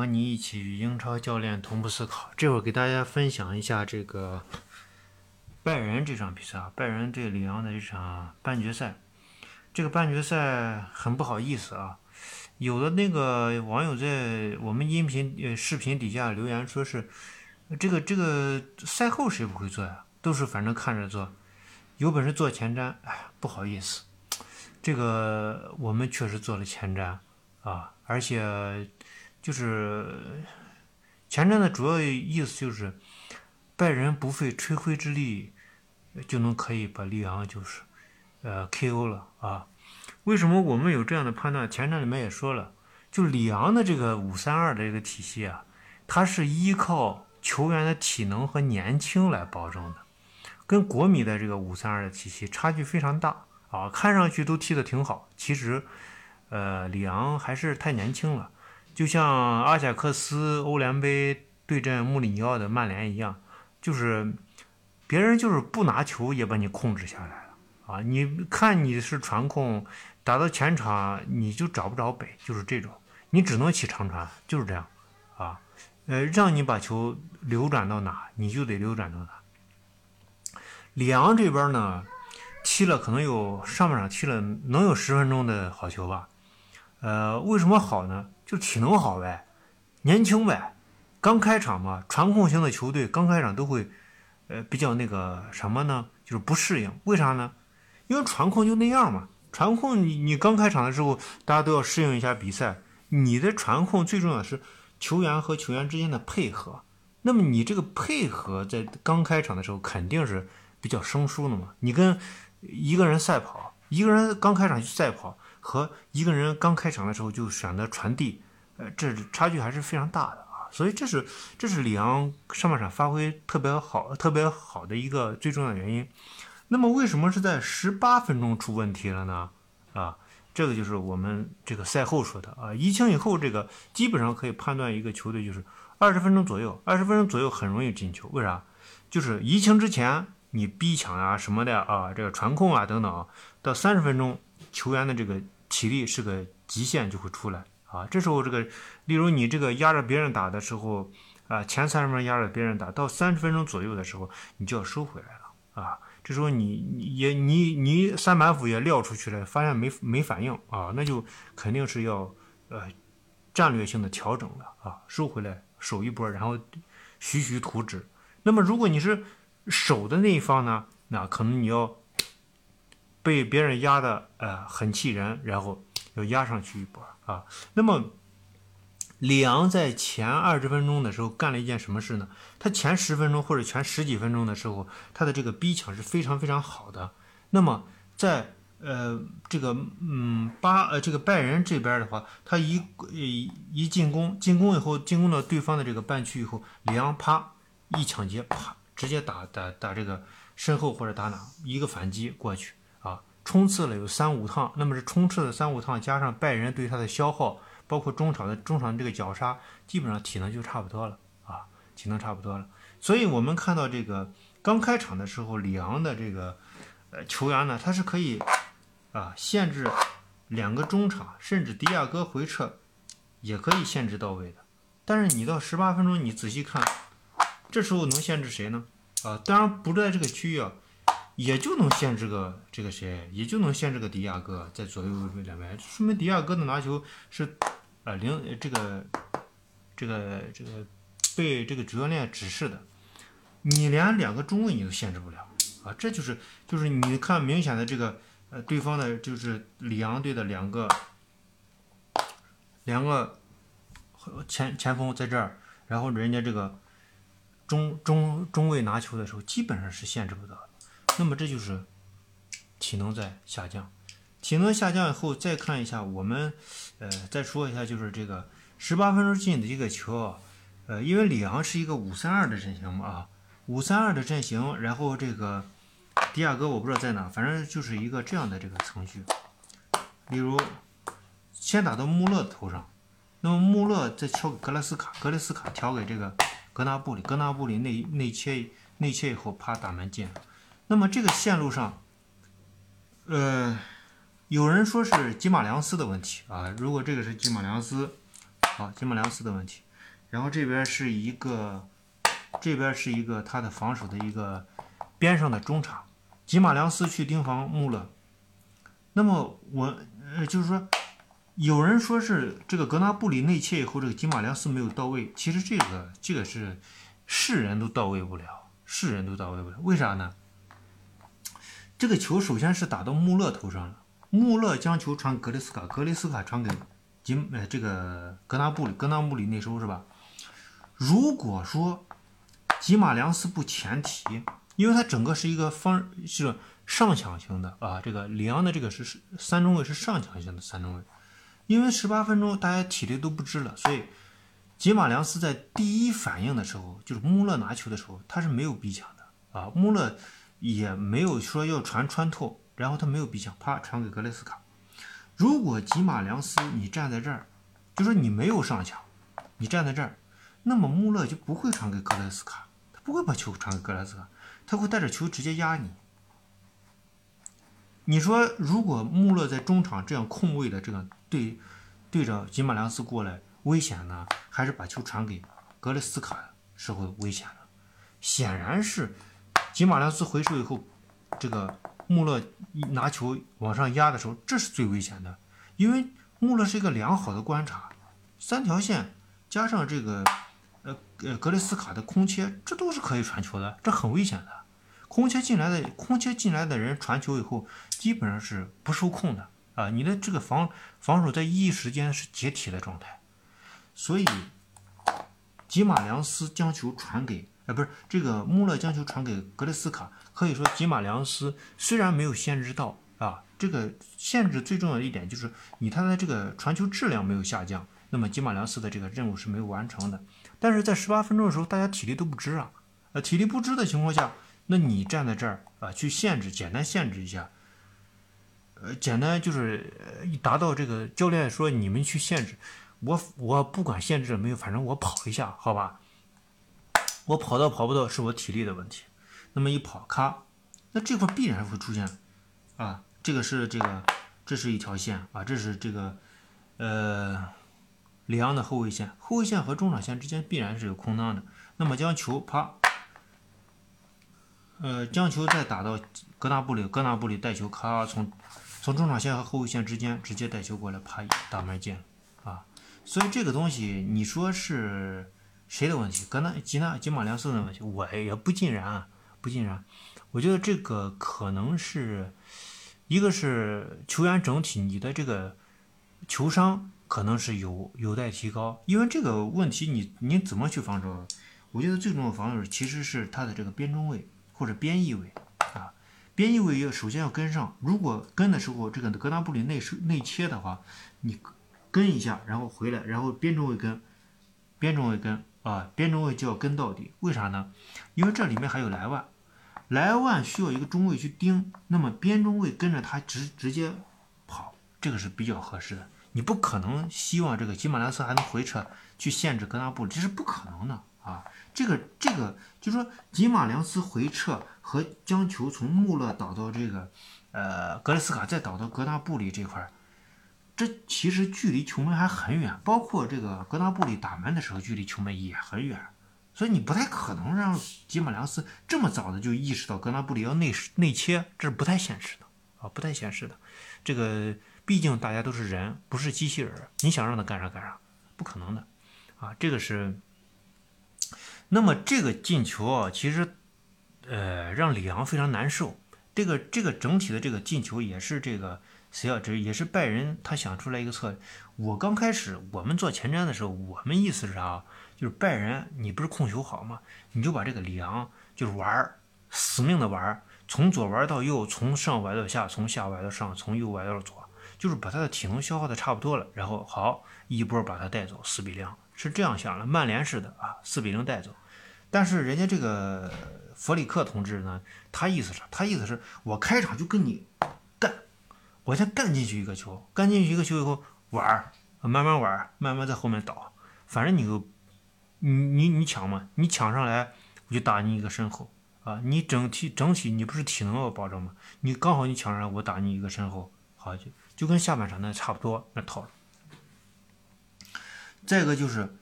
和你一起与英超教练同步思考。这会儿给大家分享一下这个拜仁这场比赛啊，拜仁对里昂的这场半决赛。这个半决赛很不好意思啊，有的那个网友在我们音频呃视频底下留言说是这个这个赛后谁不会做呀？都是反正看着做，有本事做前瞻。哎，不好意思，这个我们确实做了前瞻。啊，而且就是前瞻的主要意思就是，拜仁不费吹灰之力就能可以把利昂就是呃 KO 了啊。为什么我们有这样的判断？前瞻里面也说了，就里昂的这个五三二的这个体系啊，它是依靠球员的体能和年轻来保证的，跟国米的这个五三二的体系差距非常大啊。看上去都踢得挺好，其实。呃，里昂还是太年轻了，就像阿贾克斯欧联杯对阵穆里尼奥的曼联一样，就是别人就是不拿球也把你控制下来了啊！你看你是传控打到前场，你就找不着北，就是这种，你只能起长传，就是这样啊。呃，让你把球流转到哪，你就得流转到哪。里昂这边呢，踢了可能有上半场踢了能有十分钟的好球吧。呃，为什么好呢？就体能好呗，年轻呗，刚开场嘛，传控型的球队刚开场都会，呃，比较那个什么呢？就是不适应，为啥呢？因为传控就那样嘛，传控你你刚开场的时候，大家都要适应一下比赛。你的传控最重要的是球员和球员之间的配合，那么你这个配合在刚开场的时候肯定是比较生疏的嘛。你跟一个人赛跑，一个人刚开场就赛跑。和一个人刚开场的时候就选择传递，呃，这差距还是非常大的啊。所以这是这是里昂上半场发挥特别好、特别好的一个最重要的原因。那么为什么是在十八分钟出问题了呢？啊，这个就是我们这个赛后说的啊。疫情以后，这个基本上可以判断一个球队就是二十分钟左右，二十分钟左右很容易进球。为啥？就是疫情之前你逼抢啊什么的啊，这个传控啊等等，到三十分钟。球员的这个体力是个极限就会出来啊，这时候这个，例如你这个压着别人打的时候啊，前三十分钟压着别人打，到三十分钟左右的时候，你就要收回来了啊。这时候你也你你三板斧也撂出去了，发现没没反应啊，那就肯定是要呃战略性的调整了啊，收回来守一波，然后徐徐图之。那么如果你是守的那一方呢，那可能你要。被别人压的呃很气人，然后又压上去一波啊。那么里昂在前二十分钟的时候干了一件什么事呢？他前十分钟或者前十几分钟的时候，他的这个逼抢是非常非常好的。那么在呃这个嗯巴呃这个拜仁这边的话，他一一进攻进攻以后进攻到对方的这个半区以后，里昂啪一抢劫啪直接打打打这个身后或者打哪一个反击过去。冲刺了有三五趟，那么是冲刺的三五趟，加上拜仁对他的消耗，包括中场的中场这个绞杀，基本上体能就差不多了啊，体能差不多了。所以我们看到这个刚开场的时候，里昂的这个呃球员呢，他是可以啊限制两个中场，甚至迪亚哥回撤也可以限制到位的。但是你到十八分钟，你仔细看，这时候能限制谁呢？啊，当然不在这个区域啊。也就能限制个这个谁，也就能限制个迪亚哥在左右两边，说明迪亚哥的拿球是，呃，零这个这个这个被这个主教练指示的。你连两个中卫你都限制不了啊！这就是就是你看明显的这个呃对方的就是里昂队的两个两个前前锋在这儿，然后人家这个中中中卫拿球的时候基本上是限制不到的。那么这就是体能在下降，体能下降以后，再看一下我们，呃，再说一下就是这个十八分钟进的一个球，呃，因为里昂是一个五三二的阵型嘛啊，五三二的阵型，然后这个迪亚哥我不知道在哪，反正就是一个这样的这个程序，例如先打到穆勒头上，那么穆勒再敲给格雷斯卡，格雷斯卡调给这个格纳布里，格纳布里内内切内切以后啪打门进。那么这个线路上，呃，有人说是吉马良斯的问题啊。如果这个是吉马良斯，好，吉马良斯的问题。然后这边是一个，这边是一个他的防守的一个边上的中场，吉马良斯去盯防穆勒。那么我呃就是说，有人说是这个格纳布里内切以后，这个吉马良斯没有到位。其实这个这个是是人都到位不了，是人都到位不了。为啥呢？这个球首先是打到穆勒头上了，穆勒将球传格雷斯卡，格雷斯卡传给吉呃这个格纳布里，格纳布里内收是吧？如果说吉马良斯不前提，因为他整个是一个方是上抢型的啊，这个里昂的这个是是三中卫是上抢型的三中卫，因为十八分钟大家体力都不支了，所以吉马良斯在第一反应的时候，就是穆勒拿球的时候，他是没有逼抢的啊，穆勒也没有说要传穿透，然后他没有逼抢，啪传给格雷斯卡。如果吉马良斯你站在这儿，就说你没有上抢，你站在这儿。那么穆勒就不会传给格雷斯卡，他不会把球传给格雷斯卡，他会带着球直接压你。你说，如果穆勒在中场这样空位的这个对对着吉马良斯过来危险呢，还是把球传给格雷斯卡是会危险的？显然是吉马良斯回收以后，这个穆勒拿球往上压的时候，这是最危险的，因为穆勒是一个良好的观察，三条线加上这个。呃呃，格雷斯卡的空切，这都是可以传球的，这很危险的。空切进来的空切进来的人传球以后，基本上是不受控的啊！你的这个防防守在一时间是解体的状态。所以，吉马良斯将球传给，呃，不是这个穆勒将球传给格雷斯卡，可以说吉马良斯虽然没有限制到啊，这个限制最重要的一点就是你他的这个传球质量没有下降，那么吉马良斯的这个任务是没有完成的。但是在十八分钟的时候，大家体力都不支啊，呃，体力不支的情况下，那你站在这儿啊，去限制，简单限制一下，呃，简单就是一达到这个教练说你们去限制，我我不管限制了没有，反正我跑一下，好吧，我跑到跑不到是我体力的问题，那么一跑咔，那这块必然会出现啊，这个是这个，这是一条线啊，这是这个，呃。里昂的后卫线，后卫线和中场线之间必然是有空档的。那么将球啪，呃，将球再打到格纳布里，格纳布里带球咔从从中场线和后卫线之间直接带球过来，啪打门进啊！所以这个东西你说是谁的问题？格纳吉纳吉马良斯的问题？我也不尽然啊，不尽然。我觉得这个可能是一个是球员整体你的这个球商。可能是有有待提高，因为这个问题你你怎么去防守？我觉得最重要的防守其实是他的这个边中卫或者边翼卫啊，边翼卫要首先要跟上，如果跟的时候这个格纳布里内内切的话，你跟一下然后回来，然后边中卫跟边中卫跟啊边中卫就要跟到底，为啥呢？因为这里面还有莱万，莱万需要一个中卫去盯，那么边中卫跟着他直直接跑，这个是比较合适的。你不可能希望这个吉马良斯还能回撤去限制格纳布里，这是不可能的啊！这个这个就说，吉马良斯回撤和将球从穆勒导到这个呃格雷斯卡，再导到格纳布里这块儿，这其实距离球门还很远，包括这个格纳布里打门的时候，距离球门也很远，所以你不太可能让吉马良斯这么早的就意识到格纳布里要内内切，这是不太现实的啊，不太现实的，这个。毕竟大家都是人，不是机器人你想让他干啥干啥，不可能的，啊，这个是。那么这个进球啊，其实，呃，让里昂非常难受。这个这个整体的这个进球也是这个谁要这也是拜仁他想出来一个策略。我刚开始我们做前瞻的时候，我们意思是啥？就是拜仁你不是控球好吗？你就把这个里昂就是玩儿，死命的玩儿，从左玩到右，从上玩到下，从下玩到上，从右玩到左。就是把他的体能消耗的差不多了，然后好一波把他带走，四比零是这样想的，曼联式的啊，四比零带走。但是人家这个弗里克同志呢，他意思是，他意思是我开场就跟你，我先干进去一个球，干进去一个球以后玩儿，慢慢玩儿，慢慢在后面倒，反正你就你你你抢嘛，你抢上来我就打你一个身后啊，你整体整体你不是体能要保证吗？你刚好你抢上来我打你一个身后，好就。就跟下半场那差不多那套路，再一个就是，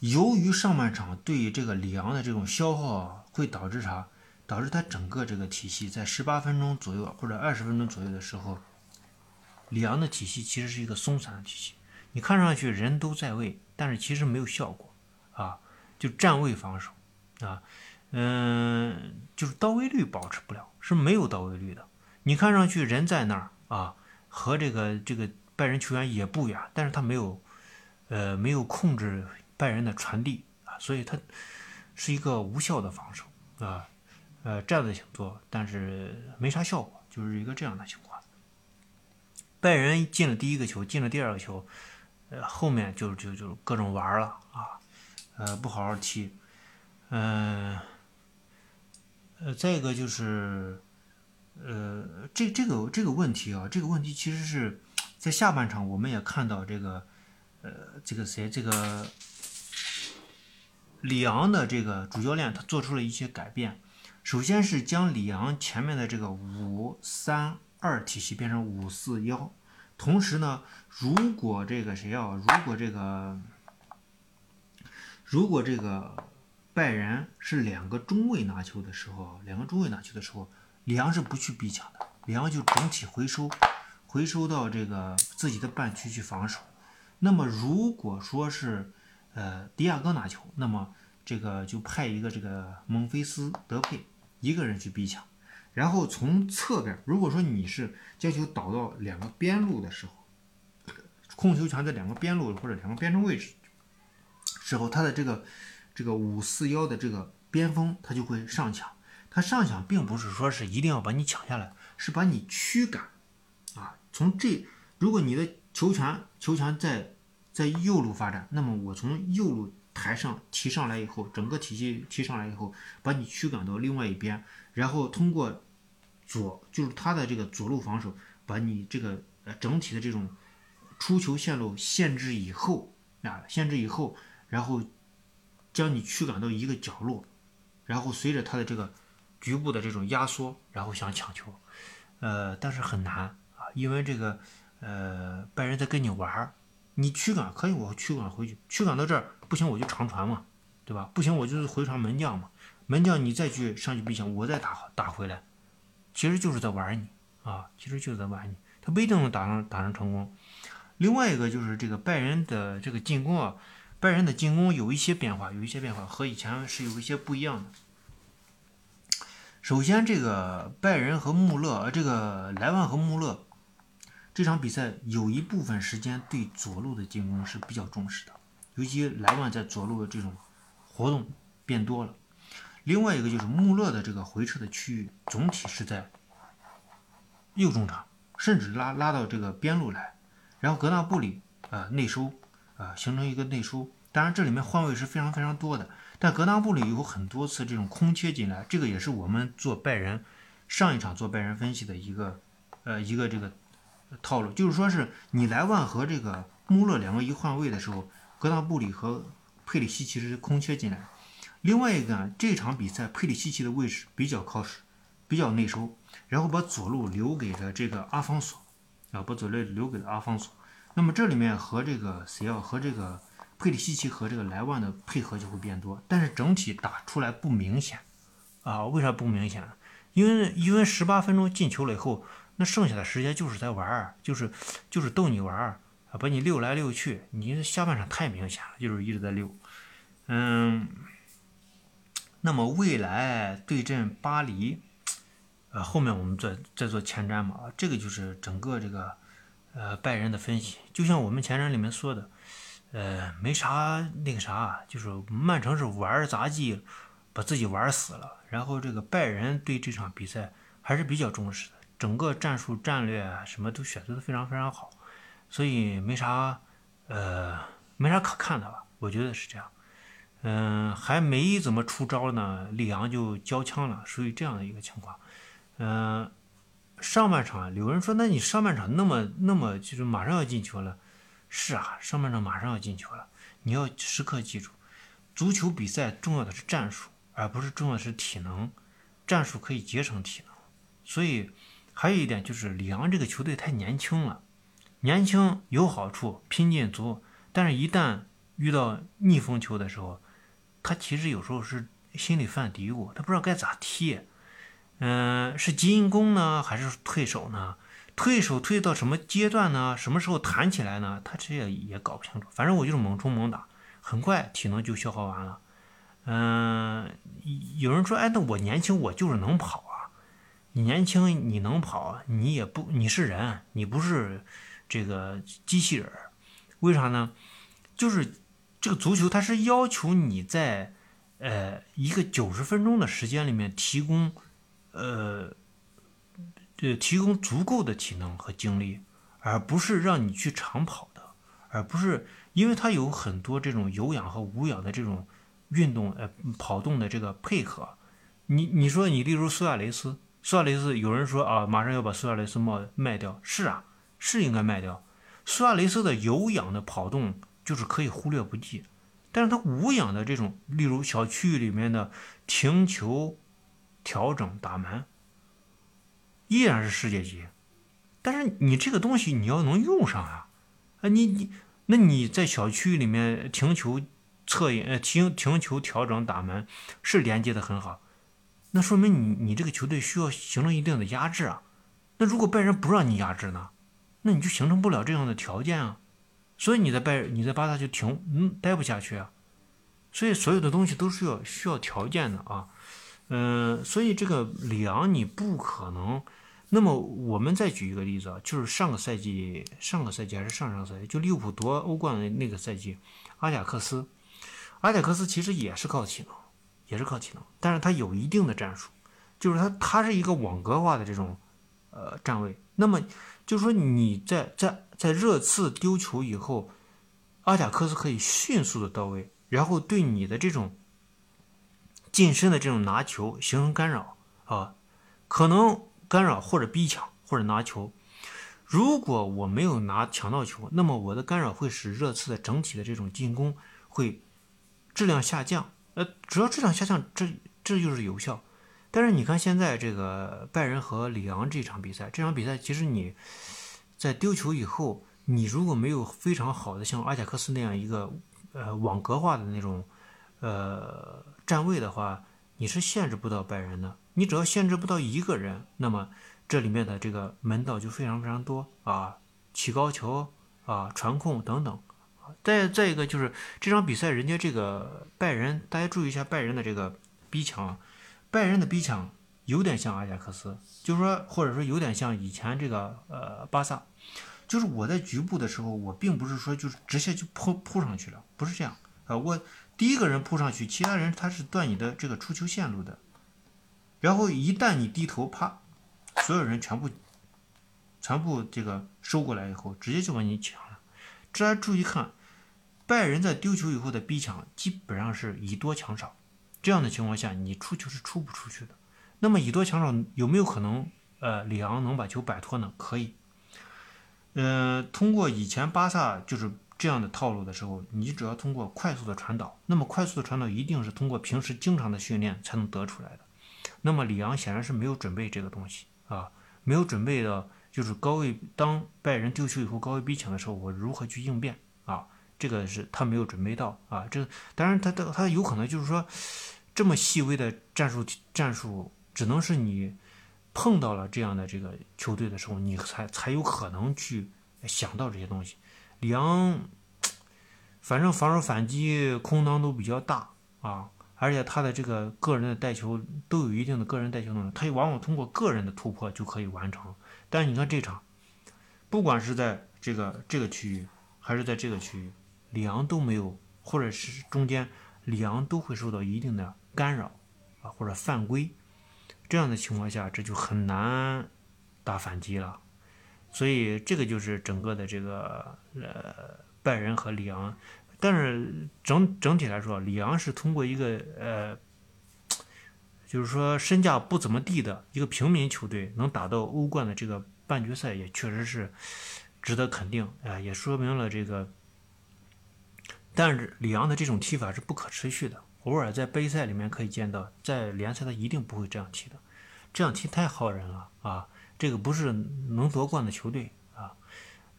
由于上半场对这个里昂的这种消耗，会导致啥？导致他整个这个体系在十八分钟左右或者二十分钟左右的时候，里昂的体系其实是一个松散的体系。你看上去人都在位，但是其实没有效果啊，就站位防守啊，嗯，就是到位率保持不了，是没有到位率的。你看上去人在那儿啊，和这个这个拜仁球员也不远，但是他没有，呃，没有控制拜仁的传递啊，所以他是一个无效的防守啊，呃，站的挺多，但是没啥效果，就是一个这样的情况。拜仁进了第一个球，进了第二个球，呃，后面就就就各种玩了啊，呃，不好好踢，嗯，呃，再一个就是。呃，这这个这个问题啊，这个问题其实是在下半场我们也看到这个，呃，这个谁，这个里昂的这个主教练他做出了一些改变。首先是将里昂前面的这个五三二体系变成五四幺，同时呢，如果这个谁啊，如果这个如果这个拜仁是两个中卫拿球的时候，两个中卫拿球的时候。里昂是不去逼抢的，里昂就整体回收，回收到这个自己的半区去防守。那么如果说是呃迪亚哥拿球，那么这个就派一个这个蒙菲斯德佩一个人去逼抢，然后从侧边，如果说你是将球导到两个边路的时候，控球权在两个边路或者两个边中位置时候，他的这个这个五四幺的这个边锋他就会上抢。他上抢并不是说是一定要把你抢下来，是把你驱赶，啊，从这，如果你的球权球权在在右路发展，那么我从右路抬上提上来以后，整个体系提上来以后，把你驱赶到另外一边，然后通过左就是他的这个左路防守，把你这个呃整体的这种出球线路限制以后啊，限制以后，然后将你驱赶到一个角落，然后随着他的这个。局部的这种压缩，然后想抢球，呃，但是很难啊，因为这个，呃，拜仁在跟你玩儿，你驱赶可以，我驱赶回去，驱赶到这儿不行，我就长传嘛，对吧？不行，我就是回传门将嘛，门将你再去上去逼抢，我再打打回来，其实就是在玩你啊，其实就是在玩你，他不一定能打上打上成功。另外一个就是这个拜仁的这个进攻啊，拜仁的进攻有一些变化，有一些变化和以前是有一些不一样的。首先，这个拜仁和穆勒，呃，这个莱万和穆勒这场比赛有一部分时间对左路的进攻是比较重视的，尤其莱万在左路的这种活动变多了。另外一个就是穆勒的这个回撤的区域总体是在右中场，甚至拉拉到这个边路来，然后格纳布里啊内收啊形成一个内收。当然，这里面换位是非常非常多的。但格纳布里有很多次这种空切进来，这个也是我们做拜仁上一场做拜仁分析的一个呃一个这个套路，就是说是你莱万和这个穆勒两个一换位的时候，格纳布里和佩里西奇是空切进来。另外一个这场比赛佩里西奇的位置比较靠实，比较内收，然后把左路留给了这个阿方索啊，把左路留给了阿方索。那么这里面和这个谁要和这个。佩里西奇和这个莱万的配合就会变多，但是整体打出来不明显啊？为啥不明显？因为因为十八分钟进球了以后，那剩下的时间就是在玩儿，就是就是逗你玩儿啊，把你溜来溜去。你下半场太明显了，就是一直在溜。嗯，那么未来对阵巴黎，呃，后面我们再再做前瞻嘛。这个就是整个这个呃拜仁的分析，就像我们前瞻里面说的。呃，没啥那个啥，就是曼城是玩杂技，把自己玩死了。然后这个拜仁对这场比赛还是比较重视的，整个战术战略什么都选择的非常非常好，所以没啥呃没啥可看的吧？我觉得是这样。嗯，还没怎么出招呢，里昂就交枪了，属于这样的一个情况。嗯，上半场有人说，那你上半场那么那么就是马上要进球了。是啊，上半场马上要进球了，你要时刻记住，足球比赛重要的是战术，而不是重要的是体能。战术可以节省体能，所以还有一点就是里昂这个球队太年轻了，年轻有好处，拼劲足，但是一旦遇到逆风球的时候，他其实有时候是心里犯嘀咕，他不知道该咋踢。嗯，是进攻呢，还是退守呢？退守退到什么阶段呢？什么时候弹起来呢？他这也也搞不清楚。反正我就是猛冲猛打，很快体能就消耗完了。嗯，有人说，哎，那我年轻，我就是能跑啊。你年轻，你能跑，你也不，你是人，你不是这个机器人。为啥呢？就是这个足球，它是要求你在呃一个九十分钟的时间里面提供。呃，对，提供足够的体能和精力，而不是让你去长跑的，而不是因为它有很多这种有氧和无氧的这种运动，呃，跑动的这个配合。你你说你例如苏亚雷斯，苏亚雷斯有人说啊，马上要把苏亚雷斯卖卖掉，是啊，是应该卖掉。苏亚雷斯的有氧的跑动就是可以忽略不计，但是它无氧的这种，例如小区域里面的停球。调整打门依然是世界级，但是你这个东西你要能用上啊，啊你你那你在小区域里面停球策应呃停停球调整打门是连接的很好，那说明你你这个球队需要形成一定的压制啊，那如果拜仁不让你压制呢，那你就形成不了这样的条件啊，所以你在拜你在巴萨就停嗯待不下去啊，所以所有的东西都是要需要条件的啊。嗯，所以这个里昂你不可能。那么我们再举一个例子啊，就是上个赛季、上个赛季还是上上赛季，就利物浦夺欧冠的那个赛季，阿贾克斯，阿贾克斯其实也是靠体能，也是靠体能，但是他有一定的战术，就是他他是一个网格化的这种呃站位。那么就是说你在在在热刺丢球以后，阿贾克斯可以迅速的到位，然后对你的这种。近身的这种拿球形成干扰啊，可能干扰或者逼抢或者拿球。如果我没有拿抢到球，那么我的干扰会使热刺的整体的这种进攻会质量下降。呃，只要质量下降，这这就是有效。但是你看现在这个拜仁和里昂这场比赛，这场比赛其实你在丢球以后，你如果没有非常好的像阿贾克斯那样一个呃网格化的那种呃。站位的话，你是限制不到拜仁的。你只要限制不到一个人，那么这里面的这个门道就非常非常多啊，起高球啊，传控等等。再再一个就是这场比赛，人家这个拜仁，大家注意一下拜仁的这个逼抢，拜仁的逼抢有点像阿贾克斯，就是说或者说有点像以前这个呃巴萨，就是我在局部的时候，我并不是说就是直接就扑扑上去了，不是这样啊，我。第一个人扑上去，其他人他是断你的这个出球线路的。然后一旦你低头，啪，所有人全部全部这个收过来以后，直接就把你抢了。大家注意看，拜仁在丢球以后的逼抢基本上是以多抢少，这样的情况下，你出球是出不出去的。那么以多强少有没有可能，呃，里昂能把球摆脱呢？可以。呃，通过以前巴萨就是。这样的套路的时候，你只要通过快速的传导，那么快速的传导一定是通过平时经常的训练才能得出来的。那么里昂显然是没有准备这个东西啊，没有准备的，就是高位当拜仁丢球以后高位逼抢的时候，我如何去应变啊？这个是他没有准备到啊。这当然他他他有可能就是说，这么细微的战术战术，只能是你碰到了这样的这个球队的时候，你才才有可能去想到这些东西。里昂，反正防守反击空当都比较大啊，而且他的这个个人的带球都有一定的个人带球能力，他往往通过个人的突破就可以完成。但是你看这场，不管是在这个这个区域还是在这个区域，里昂都没有，或者是中间里昂都会受到一定的干扰啊，或者犯规，这样的情况下，这就很难打反击了。所以这个就是整个的这个呃拜仁和里昂，但是整整体来说，里昂是通过一个呃，就是说身价不怎么地的一个平民球队，能打到欧冠的这个半决赛，也确实是值得肯定啊，也说明了这个。但是里昂的这种踢法是不可持续的，偶尔在杯赛里面可以见到，在联赛他一定不会这样踢的，这样踢太耗人了啊。这个不是能夺冠的球队啊，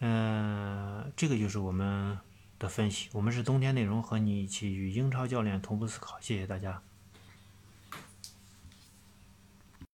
嗯，这个就是我们的分析。我们是冬天内容和你一起与英超教练同步思考。谢谢大家。